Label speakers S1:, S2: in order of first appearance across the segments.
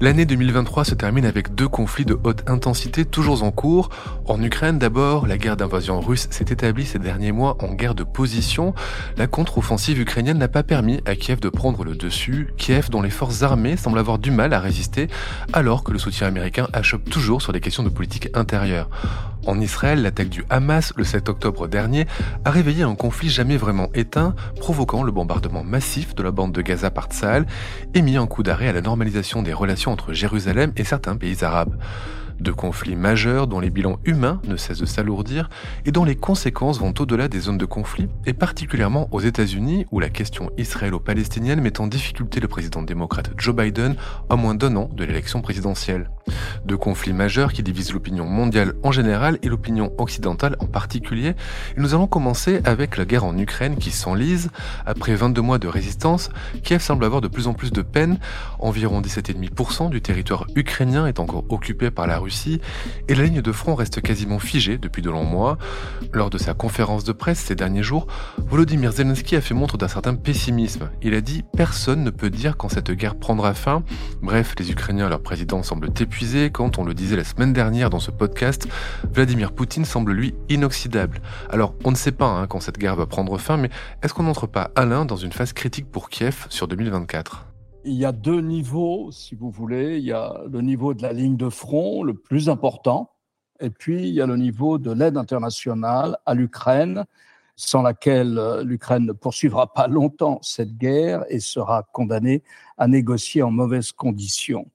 S1: L'année 2023 se termine avec deux conflits de haute intensité toujours en cours. En Ukraine d'abord, la guerre d'invasion russe s'est établie ces derniers mois en guerre de position. La contre-offensive ukrainienne n'a pas permis à Kiev de prendre le dessus. Kiev dont les forces armées semblent avoir du mal à résister alors que le soutien américain achoppe toujours sur les questions de politique intérieure. En Israël, l'attaque du Hamas le 7 octobre dernier a réveillé un conflit jamais vraiment éteint, provoquant le bombardement massif de la bande de Gaza par Tsahal et mis un coup d'arrêt à la normalisation des relations entre Jérusalem et certains pays arabes de conflits majeurs dont les bilans humains ne cessent de s'alourdir et dont les conséquences vont au-delà des zones de conflit, et particulièrement aux États-Unis où la question israélo-palestinienne met en difficulté le président démocrate Joe Biden à moins d'un an de l'élection présidentielle. De conflits majeurs qui divisent l'opinion mondiale en général et l'opinion occidentale en particulier. Et nous allons commencer avec la guerre en Ukraine qui s'enlise. Après 22 mois de résistance, Kiev semble avoir de plus en plus de peine. Environ 17,5% du territoire ukrainien est encore occupé par la Russie et la ligne de front reste quasiment figée depuis de longs mois. Lors de sa conférence de presse ces derniers jours, Volodymyr Zelensky a fait montre d'un certain pessimisme. Il a dit Personne ne peut dire quand cette guerre prendra fin. Bref, les Ukrainiens et leur président semblent épuisés. Quand on le disait la semaine dernière dans ce podcast, Vladimir Poutine semble lui inoxydable. Alors, on ne sait pas hein, quand cette guerre va prendre fin, mais est-ce qu'on n'entre pas, Alain, dans une phase critique pour Kiev sur 2024
S2: il y a deux niveaux, si vous voulez. Il y a le niveau de la ligne de front, le plus important, et puis il y a le niveau de l'aide internationale à l'Ukraine, sans laquelle euh, l'Ukraine ne poursuivra pas longtemps cette guerre et sera condamnée à négocier en mauvaises conditions.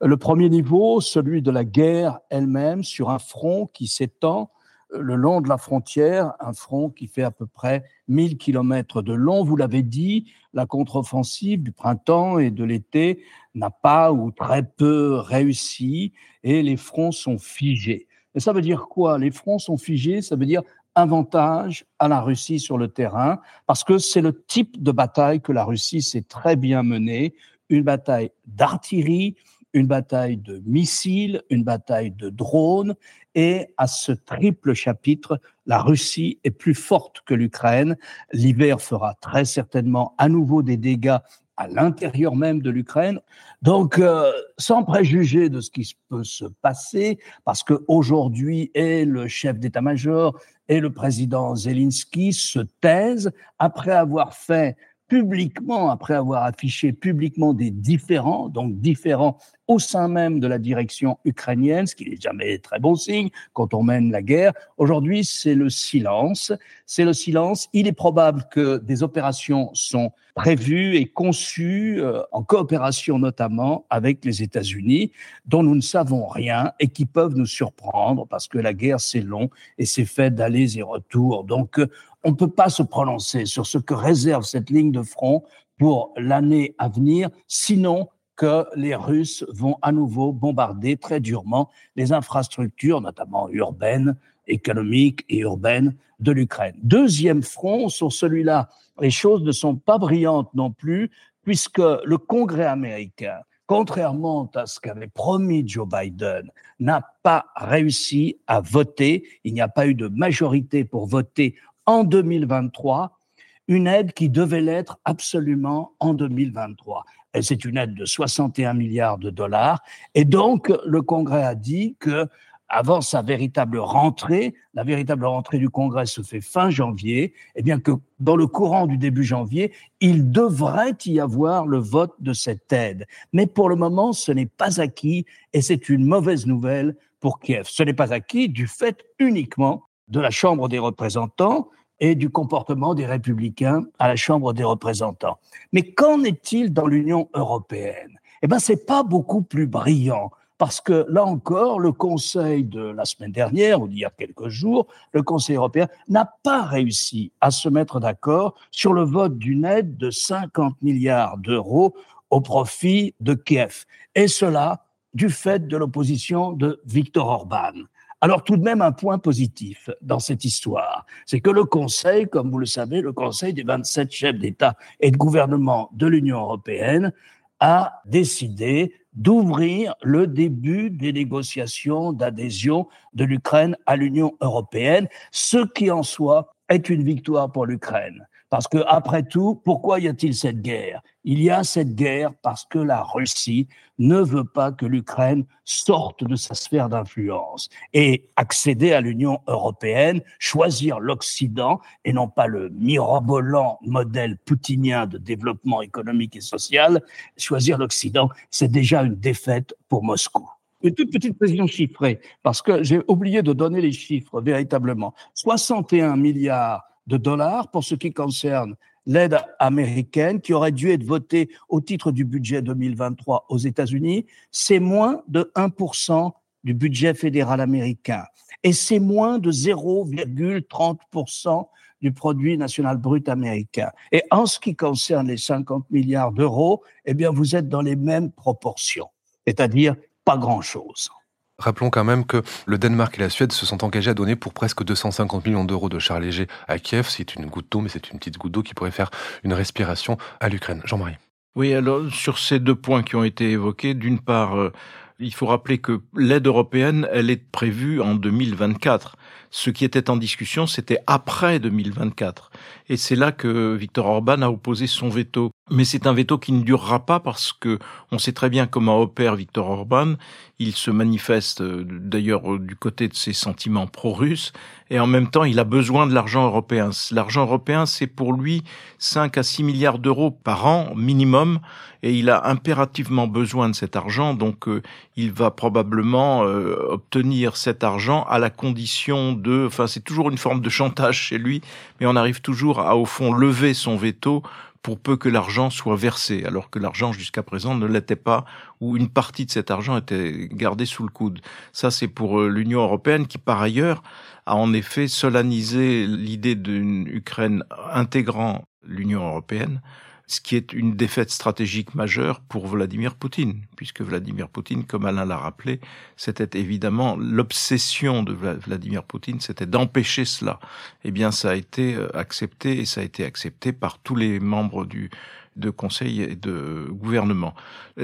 S2: Le premier niveau, celui de la guerre elle-même, sur un front qui s'étend le long de la frontière, un front qui fait à peu près 1000 kilomètres de long. Vous l'avez dit, la contre-offensive du printemps et de l'été n'a pas ou très peu réussi et les fronts sont figés. Et ça veut dire quoi? Les fronts sont figés, ça veut dire avantage à la Russie sur le terrain, parce que c'est le type de bataille que la Russie sait très bien mener, une bataille d'artillerie, une bataille de missiles, une bataille de drones, et à ce triple chapitre, la Russie est plus forte que l'Ukraine. L'hiver fera très certainement à nouveau des dégâts à l'intérieur même de l'Ukraine. Donc, euh, sans préjuger de ce qui peut se passer, parce qu'aujourd'hui, et le chef d'état-major et le président Zelensky se taisent après avoir fait publiquement, après avoir affiché publiquement des différends, donc différents au sein même de la direction ukrainienne, ce qui n'est jamais très bon signe quand on mène la guerre. Aujourd'hui, c'est le silence. C'est le silence. Il est probable que des opérations sont prévues et conçues euh, en coopération notamment avec les États-Unis, dont nous ne savons rien et qui peuvent nous surprendre parce que la guerre, c'est long et c'est fait d'allers et retours. Donc, on ne peut pas se prononcer sur ce que réserve cette ligne de front pour l'année à venir, sinon que les Russes vont à nouveau bombarder très durement les infrastructures, notamment urbaines, économiques et urbaines de l'Ukraine. Deuxième front, sur celui-là, les choses ne sont pas brillantes non plus, puisque le Congrès américain, contrairement à ce qu'avait promis Joe Biden, n'a pas réussi à voter. Il n'y a pas eu de majorité pour voter en 2023 une aide qui devait l'être absolument en 2023 c'est une aide de 61 milliards de dollars. Et donc, le Congrès a dit que avant sa véritable rentrée, la véritable rentrée du Congrès se fait fin janvier, et eh bien que dans le courant du début janvier, il devrait y avoir le vote de cette aide. Mais pour le moment, ce n'est pas acquis et c'est une mauvaise nouvelle pour Kiev. Ce n'est pas acquis du fait uniquement de la Chambre des représentants et du comportement des républicains à la Chambre des représentants. Mais qu'en est-il dans l'Union européenne? Eh bien, c'est pas beaucoup plus brillant. Parce que là encore, le Conseil de la semaine dernière, ou d'il y a quelques jours, le Conseil européen n'a pas réussi à se mettre d'accord sur le vote d'une aide de 50 milliards d'euros au profit de Kiev. Et cela du fait de l'opposition de Viktor Orban. Alors tout de même un point positif dans cette histoire, c'est que le Conseil, comme vous le savez, le Conseil des 27 chefs d'État et de gouvernement de l'Union européenne a décidé d'ouvrir le début des négociations d'adhésion de l'Ukraine à l'Union européenne, ce qui en soi est une victoire pour l'Ukraine. Parce que, après tout, pourquoi y a-t-il cette guerre? Il y a cette guerre parce que la Russie ne veut pas que l'Ukraine sorte de sa sphère d'influence et accéder à l'Union européenne, choisir l'Occident et non pas le mirobolant modèle poutinien de développement économique et social. Choisir l'Occident, c'est déjà une défaite pour Moscou. Une toute petite précision chiffrée, parce que j'ai oublié de donner les chiffres véritablement. 61 milliards de dollars pour ce qui concerne l'aide américaine qui aurait dû être votée au titre du budget 2023 aux États-Unis, c'est moins de 1% du budget fédéral américain et c'est moins de 0,30% du produit national brut américain. Et en ce qui concerne les 50 milliards d'euros, eh bien, vous êtes dans les mêmes proportions, c'est-à-dire pas grand-chose.
S1: Rappelons quand même que le Danemark et la Suède se sont engagés à donner pour presque 250 millions d'euros de chars légers à Kiev. C'est une goutte d'eau, mais c'est une petite goutte d'eau qui pourrait faire une respiration à l'Ukraine. Jean-Marie.
S3: Oui, alors sur ces deux points qui ont été évoqués, d'une part, euh, il faut rappeler que l'aide européenne, elle est prévue en 2024. Ce qui était en discussion, c'était après 2024. Et c'est là que Viktor Orban a opposé son veto. Mais c'est un veto qui ne durera pas parce que on sait très bien comment opère Viktor Orban. Il se manifeste euh, d'ailleurs euh, du côté de ses sentiments pro-russes et en même temps il a besoin de l'argent européen. L'argent européen c'est pour lui 5 à 6 milliards d'euros par an minimum et il a impérativement besoin de cet argent donc euh, il va probablement obtenir cet argent à la condition de enfin c'est toujours une forme de chantage chez lui mais on arrive toujours à au fond lever son veto pour peu que l'argent soit versé, alors que l'argent jusqu'à présent ne l'était pas, ou une partie de cet argent était gardée sous le coude. Ça, c'est pour euh, l'Union européenne qui, par ailleurs, a en effet solennisé l'idée d'une Ukraine intégrant l'Union européenne ce qui est une défaite stratégique majeure pour Vladimir Poutine, puisque Vladimir Poutine, comme Alain l'a rappelé, c'était évidemment l'obsession de Vladimir Poutine, c'était d'empêcher cela. Eh bien, ça a été euh, accepté et ça a été accepté par tous les membres du de conseil et de gouvernement.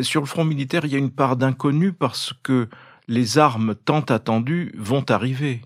S3: Sur le front militaire, il y a une part d'inconnu parce que les armes tant attendues vont arriver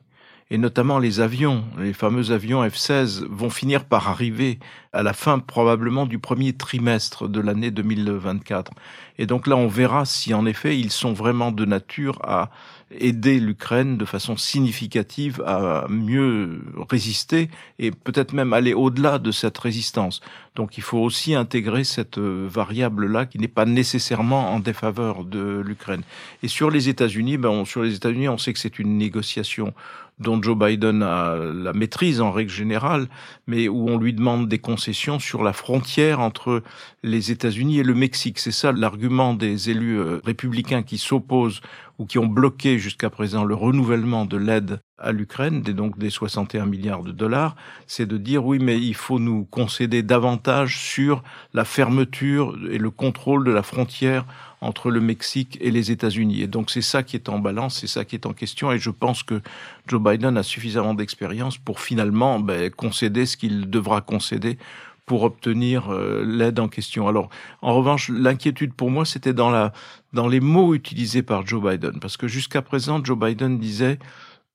S3: et notamment les avions, les fameux avions F-16 vont finir par arriver à la fin probablement du premier trimestre de l'année 2024. Et donc là, on verra si en effet ils sont vraiment de nature à aider l'Ukraine de façon significative à mieux résister et peut-être même aller au-delà de cette résistance. Donc il faut aussi intégrer cette variable-là qui n'est pas nécessairement en défaveur de l'Ukraine. Et sur les États-Unis, ben sur les États-Unis, on sait que c'est une négociation dont Joe Biden a la maîtrise en règle générale, mais où on lui demande des concessions sur la frontière entre les États-Unis et le Mexique. C'est ça l'argument des élus euh, républicains qui s'opposent ou qui ont bloqué jusqu'à présent le renouvellement de l'aide à l'Ukraine, donc des 61 milliards de dollars, c'est de dire oui, mais il faut nous concéder davantage sur la fermeture et le contrôle de la frontière entre le Mexique et les États-Unis. Et donc c'est ça qui est en balance, c'est ça qui est en question. Et je pense que Joe Biden a suffisamment d'expérience pour finalement ben, concéder ce qu'il devra concéder pour obtenir euh, l'aide en question. Alors, en revanche, l'inquiétude pour moi, c'était dans la dans les mots utilisés par Joe Biden, parce que jusqu'à présent, Joe Biden disait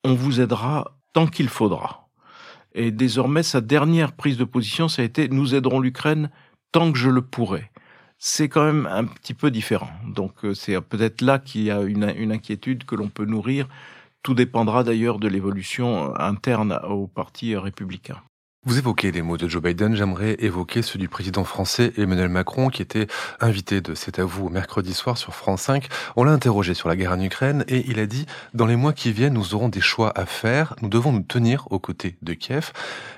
S3: on vous aidera tant qu'il faudra. Et désormais, sa dernière prise de position, ça a été nous aiderons l'Ukraine tant que je le pourrai c'est quand même un petit peu différent. Donc euh, c'est peut-être là qu'il y a une, une inquiétude que l'on peut nourrir. Tout dépendra d'ailleurs de l'évolution interne au parti républicain.
S1: Vous évoquez les mots de Joe Biden, j'aimerais évoquer ceux du président français Emmanuel Macron qui était invité de C'est à vous mercredi soir sur France 5. On l'a interrogé sur la guerre en Ukraine et il a dit dans les mois qui viennent nous aurons des choix à faire, nous devons nous tenir aux côtés de Kiev.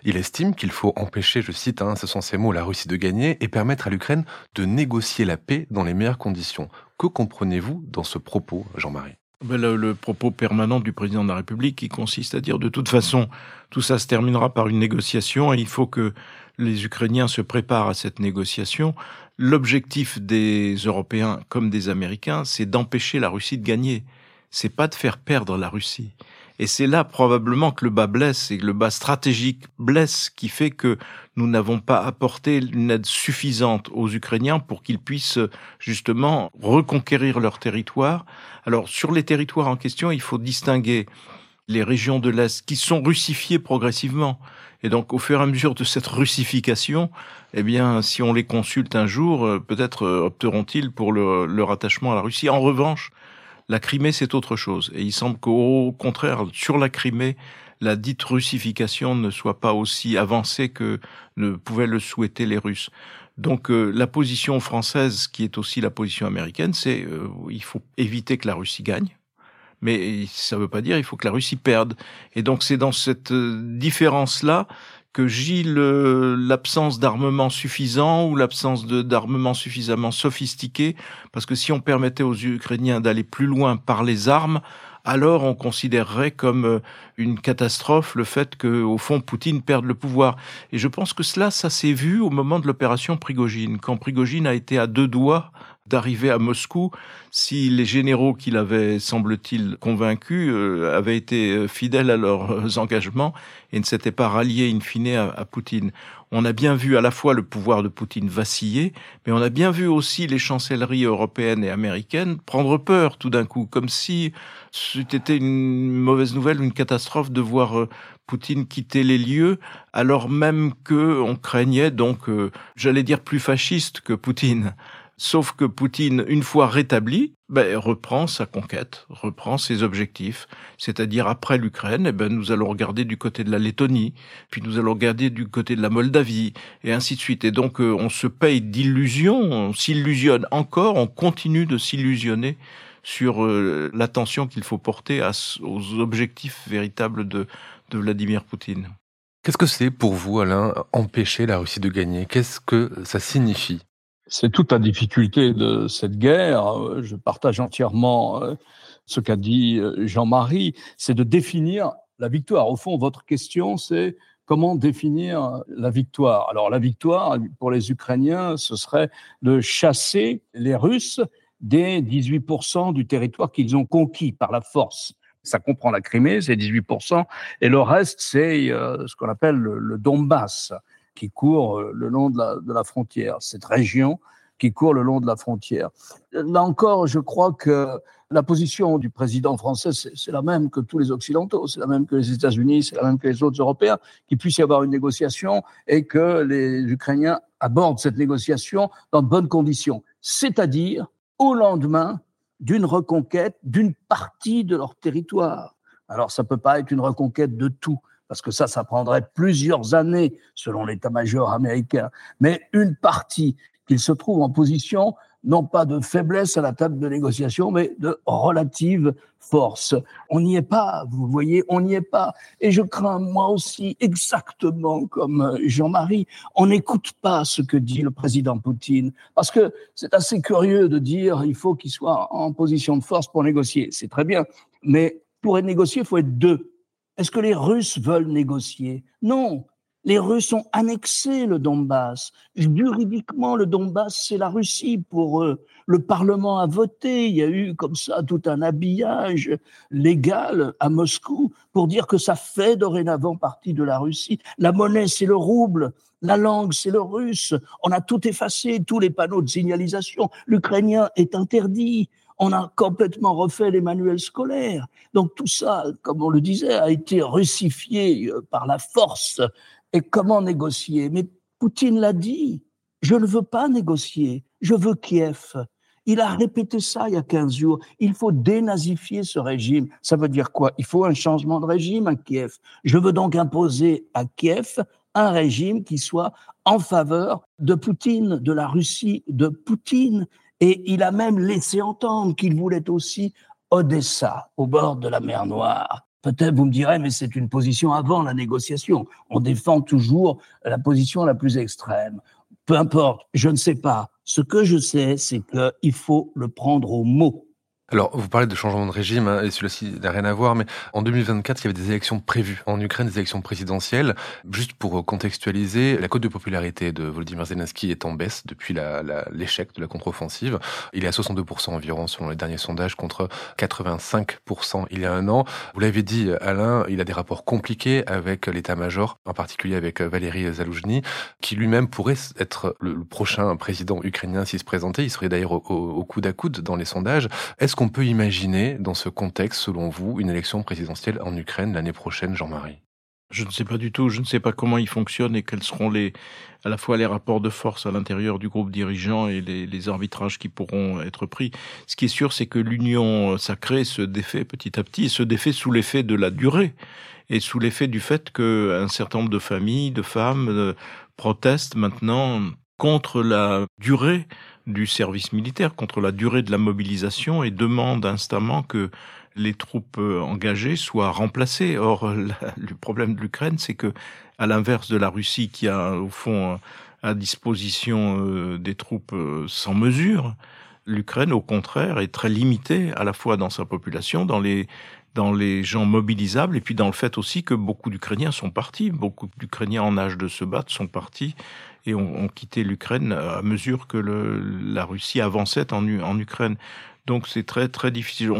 S1: Il estime qu'il faut empêcher, je cite, hein, ce sont ces mots, la Russie de gagner et permettre à l'Ukraine de négocier la paix dans les meilleures conditions. Que comprenez-vous dans ce propos, Jean-Marie?
S3: Ben, le, propos permanent du président de la République qui consiste à dire de toute façon tout ça se terminera par une négociation et il faut que les Ukrainiens se préparent à cette négociation. L'objectif des Européens comme des Américains, c'est d'empêcher la Russie de gagner. C'est pas de faire perdre la Russie. Et c'est là probablement que le bas blesse et que le bas stratégique blesse qui fait que nous n'avons pas apporté une aide suffisante aux Ukrainiens pour qu'ils puissent justement reconquérir leur territoire. Alors sur les territoires en question, il faut distinguer les régions de l'Est qui sont russifiées progressivement. Et donc, au fur et à mesure de cette russification, eh bien, si on les consulte un jour, euh, peut-être euh, opteront-ils pour le, leur attachement à la Russie. En revanche, la Crimée, c'est autre chose. Et il semble qu'au contraire, sur la Crimée, la dite russification ne soit pas aussi avancée que ne pouvaient le souhaiter les Russes. Donc euh, la position française, qui est aussi la position américaine, c'est euh, il faut éviter que la Russie gagne, mais ça ne veut pas dire il faut que la Russie perde. Et donc c'est dans cette euh, différence-là que gît l'absence d'armement suffisant ou l'absence d'armement suffisamment sophistiqué, parce que si on permettait aux Ukrainiens d'aller plus loin par les armes, alors on considérerait comme euh, une catastrophe le fait que, au fond, Poutine perde le pouvoir. Et je pense que cela, ça s'est vu au moment de l'opération Prigogine, quand Prigogine a été à deux doigts d'arriver à Moscou si les généraux qu'il avait, semble-t-il, convaincus euh, avaient été euh, fidèles à leurs engagements et ne s'étaient pas ralliés in fine à, Poutine. On a bien vu à la fois le pouvoir de Poutine vaciller, mais on a bien vu aussi les chancelleries européennes et américaines prendre peur tout d'un coup, comme si c'était une mauvaise nouvelle, une catastrophe de voir euh, Poutine quitter les lieux, alors même que on craignait donc, j'allais dire plus fasciste que Poutine. Sauf que Poutine, une fois rétabli, ben, reprend sa conquête, reprend ses objectifs. C'est-à-dire après l'Ukraine, eh ben, nous allons regarder du côté de la Lettonie, puis nous allons regarder du côté de la Moldavie, et ainsi de suite. Et donc euh, on se paye d'illusions, on s'illusionne encore, on continue de s'illusionner sur euh, l'attention qu'il faut porter aux objectifs véritables de, de Vladimir Poutine.
S1: Qu'est-ce que c'est pour vous, Alain, empêcher la Russie de gagner? Qu'est-ce que ça signifie?
S2: C'est toute la difficulté de cette guerre. Je partage entièrement euh, ce qu'a dit euh, Jean-Marie. C'est de définir la victoire. Au fond, votre question, c'est comment définir la victoire. Alors la victoire, pour les Ukrainiens, ce serait de chasser les Russes des 18% du territoire qu'ils ont conquis par la force. Ça comprend la Crimée, c'est 18%, et le reste, c'est euh, ce qu'on appelle le Donbass qui court euh, le long de la, frontière, cette région qui court le long de la frontière. Là encore, je crois que la position du président français, c'est la même que tous les Occidentaux, c'est la même que les États-Unis, c'est la même que les autres Européens, qu'il puisse y avoir une négociation et que les Ukrainiens abordent cette négociation dans de bonnes conditions, c'est-à-dire au lendemain d'une reconquête d'une partie de leur territoire. Alors, ça peut pas être une reconquête de tout parce que ça, ça prendrait plusieurs années selon l'état-major américain, mais une partie qu'il se trouve en position non pas de faiblesse à la table de négociation, mais de relative force. On n'y est pas, vous voyez, on n'y est pas. Et je crains, moi aussi, exactement comme Jean-Marie, on n'écoute pas ce que dit le président Poutine, parce que c'est assez curieux de dire il faut qu'il soit en position de force pour négocier. C'est très bien, mais pour être négocié, il faut être deux. Est-ce que les Russes veulent négocier? Non. Les Russes ont annexé le Donbass. Juridiquement, le Donbass, c'est la Russie pour eux. Le Parlement a voté. Il y a eu comme ça tout un habillage légal à Moscou pour dire que ça fait dorénavant partie de la Russie. La monnaie, c'est le rouble. La langue, c'est le russe. On a tout effacé, tous les panneaux de signalisation. L'ukrainien est interdit on a complètement refait les manuels scolaires. Donc tout ça, comme on le disait, a été russifié euh, par la force. Et comment négocier? Mais Poutine l'a dit, je ne veux pas négocier, je veux Kiev. Il a répété ça il y a 15 jours. Il faut dénazifier ce régime. Ça veut dire quoi? Il faut un changement de régime à Kiev. Je veux donc imposer à Kiev un régime qui soit en faveur de Poutine, de la Russie, de Poutine. Et il a même laissé entendre qu'il voulait aussi Odessa, au bord de la mer Noire. Peut-être vous me direz, mais c'est une position avant la négociation. On défend toujours la position la plus extrême. Peu importe, je ne sais pas. Ce que je sais, c'est qu'il faut le prendre au mot.
S1: Alors, vous parlez de changement de régime, hein, et celui-ci n'a rien à voir, mais en 2024, il y avait des élections prévues en Ukraine, des élections présidentielles. Juste pour contextualiser, la cote de popularité de Volodymyr Zelensky est en baisse depuis l'échec de la contre-offensive. Il est à 62% environ selon les derniers sondages, contre 85% il y a un an. Vous l'avez dit, Alain, il a des rapports compliqués avec l'état-major, en particulier avec Valéry Zaloujny, qui lui-même pourrait être le, prochain président ukrainien s'il se présentait. Il serait d'ailleurs au, au, coude à coude dans les sondages. Est-ce est-ce qu'on peut imaginer, dans ce contexte, selon vous, une élection présidentielle en Ukraine l'année prochaine, Jean-Marie?
S3: Je ne sais pas du tout, je ne sais pas comment il fonctionne et quels seront les, à la fois les rapports de force à l'intérieur du groupe dirigeant et les, arbitrages qui pourront être pris. Ce qui est sûr, c'est que l'union sacrée se défait petit à petit, et se défait sous l'effet de la durée et sous l'effet du fait qu'un certain nombre de familles, de femmes euh, protestent maintenant contre la durée du service militaire, contre la durée de la mobilisation et demande instamment que les troupes euh, engagées soient remplacées. Or, le problème de l'Ukraine, c'est que, à l'inverse de la Russie qui a au fond à disposition euh, des troupes euh, sans mesure, l'Ukraine, au contraire, est très limitée à la fois dans sa population, dans les dans les gens mobilisables et puis dans le fait aussi que beaucoup d'Ukrainiens sont partis, beaucoup d'Ukrainiens en âge de se battre sont partis et ont, quitté l'Ukraine à mesure que le, la Russie avançait en, en Ukraine. Donc c'est très très difficile.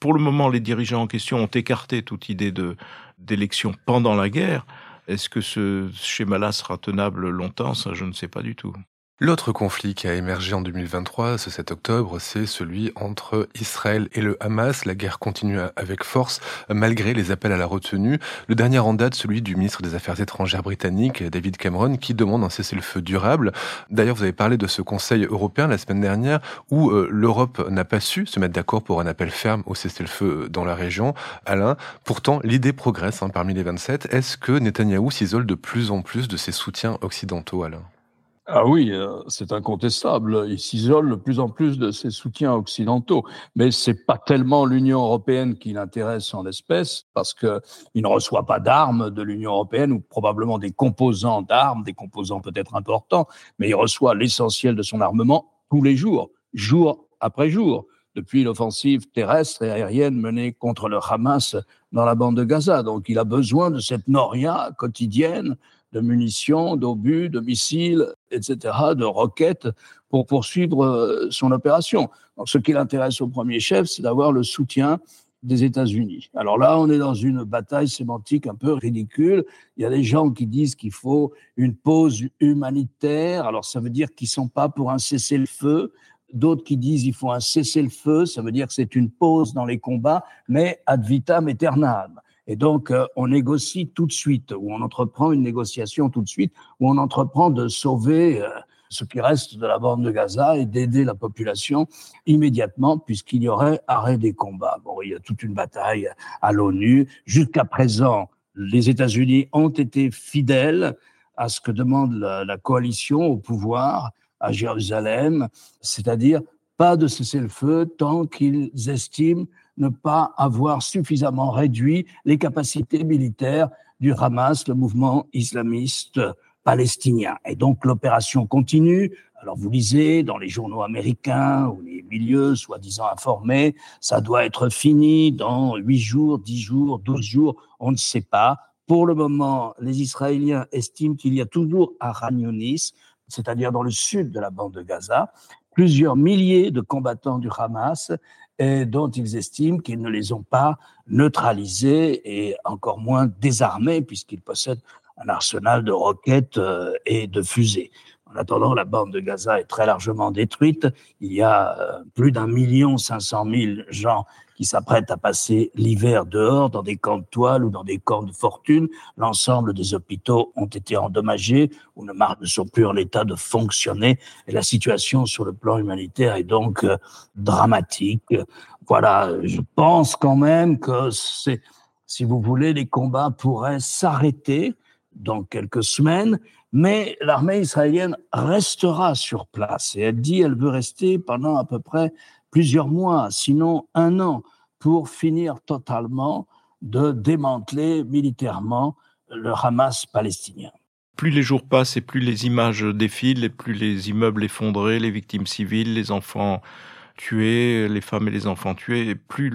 S3: Pour le moment, les dirigeants en question ont écarté toute idée de d'élection pendant la guerre. Est-ce que ce schéma-là sera tenable longtemps? Ça, je ne sais pas du tout.
S1: L'autre conflit qui a émergé en 2023, ce 7 octobre, c'est celui entre Israël et le Hamas. La guerre continue avec force, malgré les appels à la retenue. Le dernier en date, celui du ministre des Affaires étrangères britannique, David Cameron, qui demande un cessez-le-feu durable. D'ailleurs, vous avez parlé de ce Conseil européen la semaine dernière, où euh, l'Europe n'a pas su se mettre d'accord pour un appel ferme au cessez-le-feu dans la région. Alain, pourtant, l'idée progresse hein, parmi les 27. Est-ce que Netanyahou s'isole de plus en plus de ses soutiens occidentaux, Alain?
S2: Ah oui, euh, c'est incontestable. Il s'isole de plus en plus de ses soutiens occidentaux. Mais c'est pas tellement l'Union européenne qui l'intéresse en l'espèce, parce qu'il ne reçoit pas d'armes de l'Union européenne, ou probablement des composants d'armes, des composants peut-être importants, mais il reçoit l'essentiel de son armement tous les jours, jour après jour, depuis l'offensive terrestre et aérienne menée contre le Hamas dans la bande de Gaza. Donc il a besoin de cette noria quotidienne de munitions, d'obus, de missiles, etc., de roquettes pour poursuivre euh, son opération. Ce qui l'intéresse au premier chef, c'est d'avoir le soutien des États-Unis. Alors là, on est dans une bataille sémantique un peu ridicule. Il y a des gens qui disent qu'il faut une pause humanitaire. Alors ça veut dire qu'ils sont pas pour un cessez-le-feu. D'autres qui disent qu'il faut un cessez-le-feu. Ça veut dire que c'est une pause dans les combats, mais ad vitam aeternam. Et donc, euh, on négocie tout de suite, ou on entreprend une négociation tout de suite, ou on entreprend de sauver euh, ce qui reste de la bande de Gaza et d'aider la population immédiatement, puisqu'il y aurait arrêt des combats. Bon, il y a toute une bataille à l'ONU. Jusqu'à présent, les États-Unis ont été fidèles à ce que demande la, la coalition au pouvoir à Jérusalem, c'est-à-dire pas de cesser le feu tant qu'ils estiment ne pas avoir suffisamment réduit les capacités militaires du Hamas, le mouvement islamiste palestinien. Et donc l'opération continue. Alors vous lisez dans les journaux américains ou les milieux soi-disant informés, ça doit être fini dans huit jours, dix jours, douze jours, on ne sait pas. Pour le moment, les Israéliens estiment qu'il y a toujours à Ragnonis, c'est-à-dire dans le sud de la bande de Gaza, plusieurs milliers de combattants du Hamas et dont ils estiment qu'ils ne les ont pas neutralisés et encore moins désarmés puisqu'ils possèdent un arsenal de roquettes euh, et de fusées. En attendant, la bande de Gaza est très largement détruite. Il y a euh, plus d'un million cinq cent mille gens qui s'apprêtent à passer l'hiver dehors dans des camps de toile ou dans des camps de fortune. L'ensemble des hôpitaux ont été endommagés ou ne, sont plus en état de fonctionner. Et la situation sur le plan humanitaire est donc euh, dramatique. Voilà, je pense quand même que c'est, si vous voulez, les combats pourraient s'arrêter dans quelques semaines, mais l'armée israélienne restera sur place et elle dit elle veut rester pendant à peu près plusieurs mois, sinon un an, pour finir totalement de démanteler militairement le Hamas palestinien.
S3: Plus les jours passent et plus les images défilent, et plus les immeubles effondrés, les victimes civiles, les enfants tués, les femmes et les enfants tués, et plus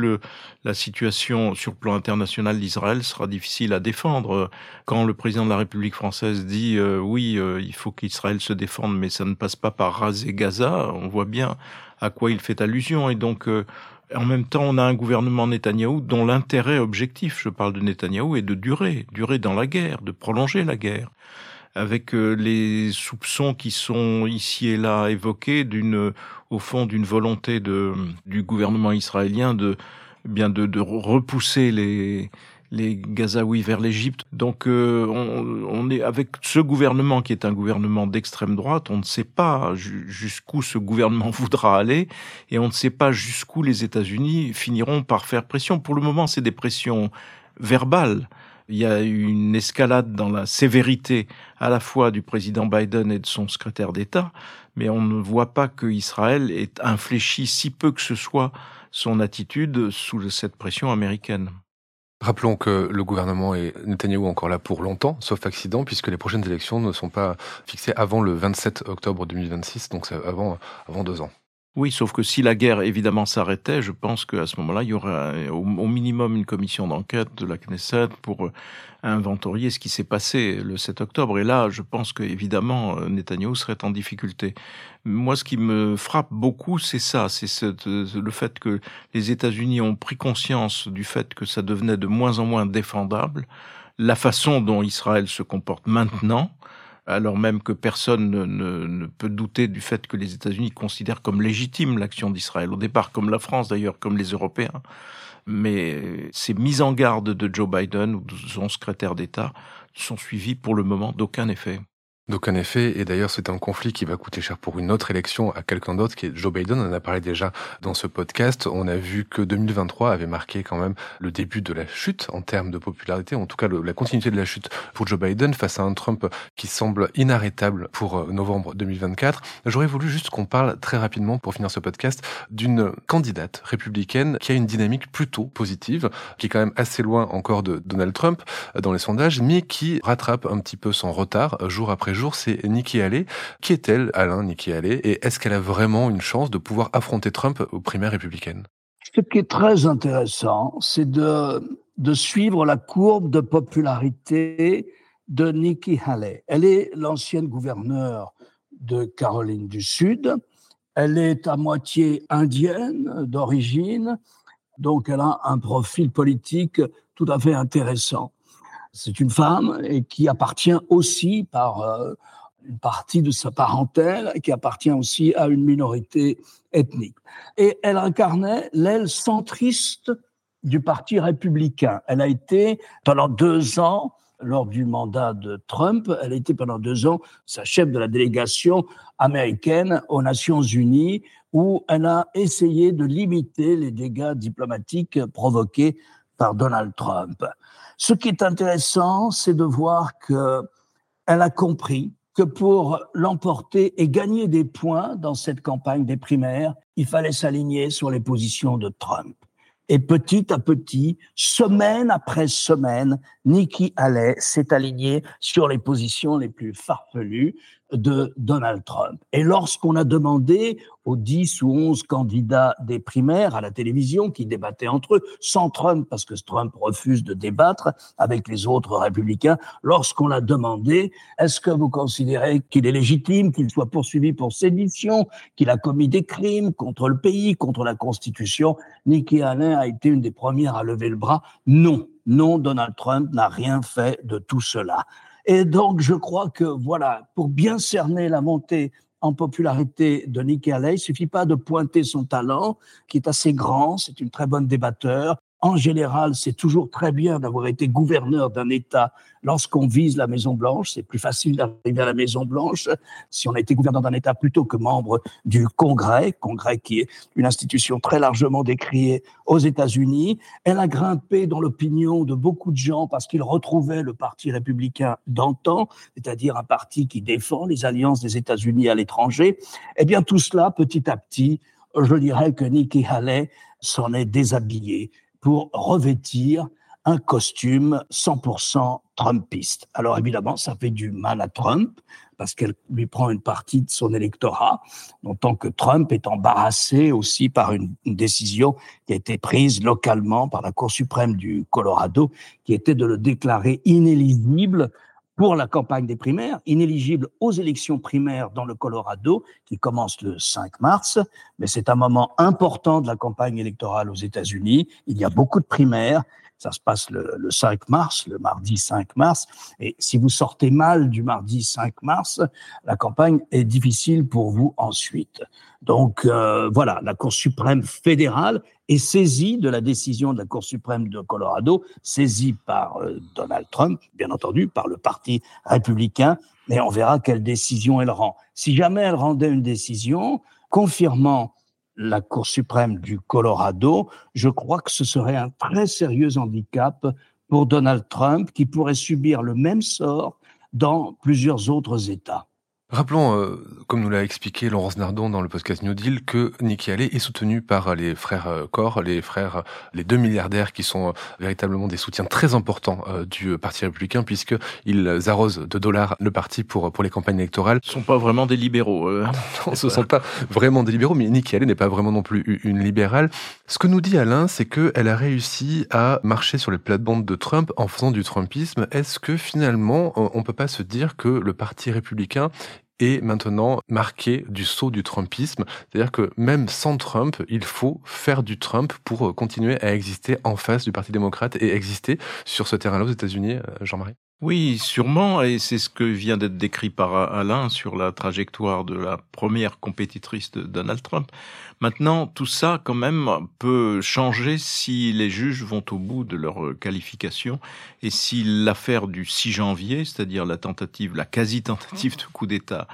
S3: la situation sur le plan international d'Israël sera difficile à défendre. Quand le président de la République française dit euh, oui, euh, il faut qu'Israël se défende, mais ça ne passe pas par raser Gaza, on voit bien à quoi il fait allusion. Et donc, euh, en même temps, on a un gouvernement Netanyahou dont l'intérêt objectif, je parle de Netanyahou, est de durer, durer dans la guerre, de prolonger la guerre avec les soupçons qui sont ici et là évoqués d'une, au fond, d'une volonté de, du gouvernement israélien de, eh bien de, de repousser les, les Gazaouis vers l'Égypte. Donc euh, on, on, est avec ce gouvernement qui est un gouvernement d'extrême droite, on ne sait pas jusqu'où ce gouvernement voudra aller et on ne sait pas jusqu'où les États-Unis finiront par faire pression. Pour le moment, c'est des pressions verbales. Il y a une escalade dans la sévérité à la fois du président Biden et de son secrétaire d'État, mais on ne voit pas que Israël ait infléchi si peu que ce soit son attitude sous cette pression américaine.
S1: Rappelons que le gouvernement est Netanyahou encore là pour longtemps, sauf accident, puisque les prochaines élections ne sont pas fixées avant le 27 octobre 2026, donc c'est avant, avant deux ans.
S3: Oui, sauf que si la guerre évidemment s'arrêtait, je pense qu'à ce moment-là, il y aurait au, minimum une commission d'enquête de la Knesset pour euh, inventorier ce qui s'est passé le 7 octobre. Et là, je pense que évidemment, euh, Netanyahu serait en difficulté. Moi, ce qui me frappe beaucoup, c'est ça, c'est le fait que les États-Unis ont pris conscience du fait que ça devenait de moins en moins défendable, la façon dont Israël se comporte maintenant alors même que personne ne, peut douter du fait que les États-Unis considèrent comme légitime l'action d'Israël, au départ comme la France d'ailleurs, comme les Européens. Mais ces mises en garde de Joe Biden ou de son secrétaire d'État sont suivies pour le moment d'aucun effet.
S1: D'aucun effet, et d'ailleurs c'est un conflit qui va coûter cher pour une autre élection à quelqu'un d'autre, qui est Joe Biden, on en a parlé déjà dans ce podcast, on a vu que 2023 avait marqué quand même le début de la chute en termes de popularité, en tout cas la continuité de la chute pour Joe Biden face à un Trump qui semble inarrêtable pour euh, novembre 2024. J'aurais voulu juste qu'on parle très rapidement, pour finir ce podcast, d'une candidate républicaine qui a une dynamique plutôt positive, qui est quand même assez loin encore de Donald Trump euh, dans les sondages, mais qui rattrape un petit peu son retard euh, jour après jour, c'est Nikki Haley. Qui est-elle, Alain, Nikki Haley? Et est-ce qu'elle a vraiment une chance de pouvoir affronter Trump aux primaires républicaines?
S2: Ce qui est très intéressant, c'est de, de suivre la courbe de popularité de Nikki Haley. Elle est l'ancienne gouverneure de Caroline du Sud. Elle est à moitié indienne d'origine, donc elle a un profil politique tout à fait intéressant. C'est une femme et qui appartient aussi par euh, une partie de sa parentèle, qui appartient aussi à une minorité ethnique. Et elle incarnait l'aile centriste du Parti républicain. Elle a été pendant deux ans, lors du mandat de Trump, elle a été pendant deux ans sa chef de la délégation américaine aux Nations Unies, où elle a essayé de limiter les dégâts diplomatiques provoqués par Donald Trump. Ce qui est intéressant, c'est de voir qu'elle a compris que pour l'emporter et gagner des points dans cette campagne des primaires, il fallait s'aligner sur les positions de Trump. Et petit à petit, semaine après semaine, Nikki Haley s'est alignée sur les positions les plus farfelues de Donald Trump. Et lorsqu'on a demandé aux 10 ou 11 candidats des primaires à la télévision qui débattaient entre eux, sans Trump, parce que Trump refuse de débattre avec les autres républicains, lorsqu'on a demandé, est-ce que vous considérez qu'il est légitime qu'il soit poursuivi pour sédition, qu'il a commis des crimes contre le pays, contre la Constitution Nikki Haley a été une des premières à lever le bras? Non, non, Donald Trump n'a rien fait de tout cela. Et donc, je crois que, voilà, pour bien cerner la montée en popularité de Nikki Haley, il suffit pas de pointer son talent, qui est assez grand, c'est une très bonne débatteur, en général, c'est toujours très bien d'avoir été gouverneur d'un État lorsqu'on vise la Maison Blanche. C'est plus facile d'arriver à la Maison Blanche si on a été gouverneur d'un État plutôt que membre du Congrès, Congrès qui est une institution très largement décriée aux États-Unis. Elle a grimpé dans l'opinion de beaucoup de gens parce qu'ils retrouvaient le Parti républicain d'antan, c'est-à-dire un parti qui défend les alliances des États-Unis à l'étranger. Eh bien, tout cela, petit à petit, je dirais que Nikki Haley s'en est déshabillée pour revêtir un costume 100% Trumpiste. Alors évidemment, ça fait du mal à Trump parce qu'elle lui prend une partie de son électorat, tant que Trump est embarrassé aussi par une, décision qui a été prise localement par la Cour suprême du Colorado, qui était de le déclarer inéligible pour la campagne des primaires, inéligible aux élections primaires dans le Colorado, qui commencent le 5 mars, mais c'est un moment important de la campagne électorale aux États-Unis. Il y a beaucoup de primaires ça se passe le, 5 mars, le mardi 5 mars. Et si vous sortez mal du mardi 5 mars, la campagne est difficile pour vous ensuite. Donc euh, voilà, la Cour suprême fédérale est saisie de la décision de la Cour suprême de Colorado, saisie par euh, Donald Trump, bien entendu, par le Parti républicain, mais on verra quelle décision elle rend. Si jamais elle rendait une décision confirmant la Cour suprême du Colorado, je crois que ce serait un très sérieux handicap pour Donald Trump qui pourrait subir le même sort dans plusieurs autres États.
S1: Rappelons, euh, comme nous l'a expliqué Laurence Nardon dans le podcast New Deal, que Nikki Haley est soutenu par les frères euh, Corr, les frères, les deux milliardaires qui sont euh, véritablement des soutiens très importants du Parti républicain, puisqu'ils arrosent de dollars le parti pour, pour les campagnes électorales.
S3: Ce ne sont pas vraiment des libéraux.
S1: non, ce ne sont pas vraiment des libéraux, mais Nikki Haley n'est pas vraiment non plus une libérale. Ce que nous dit Alain, c'est qu'elle a réussi à marcher sur les plates-bandes de Trump en faisant du Trumpisme. Est-ce que finalement, on ne peut pas se dire que le Parti républicain est maintenant marqué du saut du Trumpisme. C'est-à-dire que même sans Trump, il faut faire du Trump pour continuer à exister en face du Parti démocrate et exister sur ce terrain-là aux États-Unis, euh, Jean-Marie.
S3: Oui, sûrement, et c'est ce que vient d'être décrit par Alain sur la trajectoire de la première compétitrice de Donald Trump. Maintenant, tout ça, quand même, peut changer si les juges vont au bout de leur qualification et si l'affaire du 6 janvier, c'est-à-dire la tentative, la quasi-tentative de coup d'État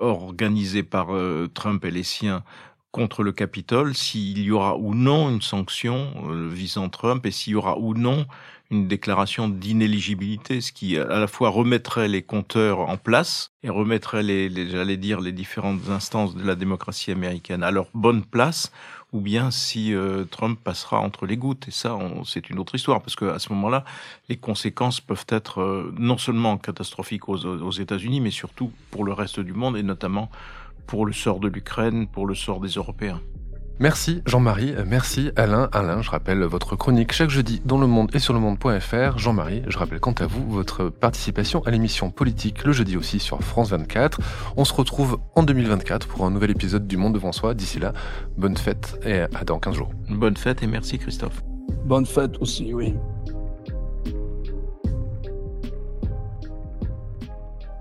S3: organisée par euh, Trump et les siens contre le Capitole, s'il y aura ou non une sanction euh, visant Trump et s'il y aura ou non une déclaration d'inéligibilité, ce qui à la fois remettrait les compteurs en place et remettrait les, j'allais dire, les différentes instances de la démocratie américaine à leur bonne place, ou bien si euh, Trump passera entre les gouttes. Et ça, c'est une autre histoire, parce qu'à ce moment-là, les conséquences peuvent être euh, non seulement catastrophiques aux, aux États-Unis, mais surtout pour le reste du monde, et notamment pour le sort de l'Ukraine, pour le sort des Européens.
S1: Merci Jean-Marie, merci Alain. Alain, je rappelle votre chronique chaque jeudi dans le monde et sur le monde.fr. Jean-Marie, je rappelle quant à vous votre participation à l'émission politique le jeudi aussi sur France 24. On se retrouve en 2024 pour un nouvel épisode du Monde devant soi. D'ici là, bonne fête et à dans 15 jours.
S3: Bonne fête et merci Christophe.
S2: Bonne fête aussi, oui.